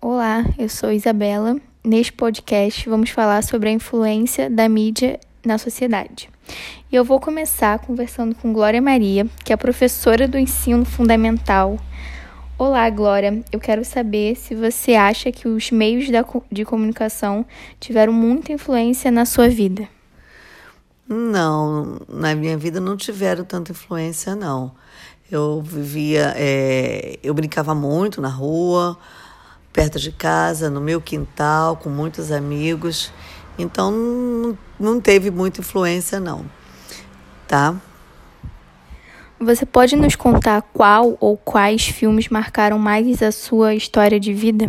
Olá, eu sou Isabela. Neste podcast vamos falar sobre a influência da mídia na sociedade. E eu vou começar conversando com Glória Maria, que é professora do ensino fundamental. Olá, Glória. Eu quero saber se você acha que os meios de comunicação tiveram muita influência na sua vida. Não, na minha vida não tiveram tanta influência, não. Eu vivia, é, eu brincava muito na rua, perto de casa, no meu quintal, com muitos amigos. Então não, não teve muita influência, não. Tá? Você pode nos contar qual ou quais filmes marcaram mais a sua história de vida?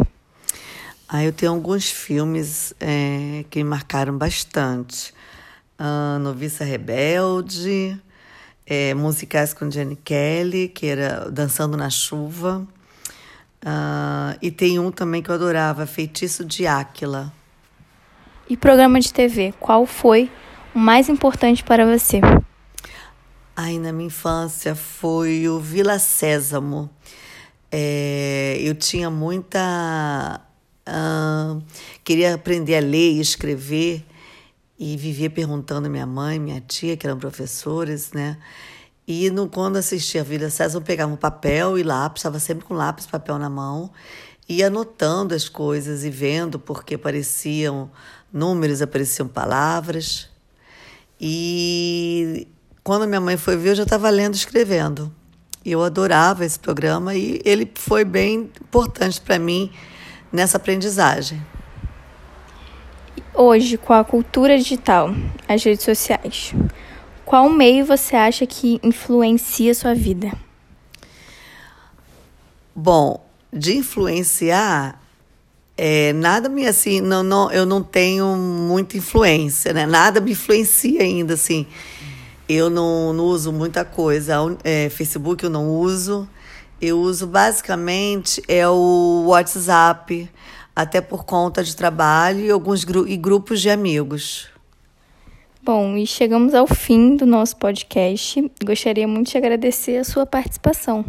Ah, eu tenho alguns filmes é, que me marcaram bastante. Uh, Noviça Rebelde, é, musicais com Jenny Kelly, que era Dançando na Chuva. Uh, e tem um também que eu adorava, Feitiço de Áquila. E programa de TV, qual foi o mais importante para você? Aí na minha infância foi o Vila Sésamo. É, eu tinha muita. Uh, queria aprender a ler e escrever e vivia perguntando à minha mãe, minha tia, que eram professores, né? E no, quando assistia a Vila César, eu pegava um papel e lápis, estava sempre com lápis e papel na mão, e anotando as coisas e vendo, porque apareciam números, apareciam palavras. E quando minha mãe foi ver, eu já estava lendo e escrevendo. E eu adorava esse programa e ele foi bem importante para mim nessa aprendizagem. Hoje, com a cultura digital, as redes sociais, qual meio você acha que influencia sua vida? Bom, de influenciar, é, nada me assim, não, não, eu não tenho muita influência, né? Nada me influencia ainda, assim. Eu não, não uso muita coisa. É, Facebook eu não uso. Eu uso basicamente é o WhatsApp, até por conta de trabalho e alguns gru e grupos de amigos. Bom, e chegamos ao fim do nosso podcast. Gostaria muito de agradecer a sua participação.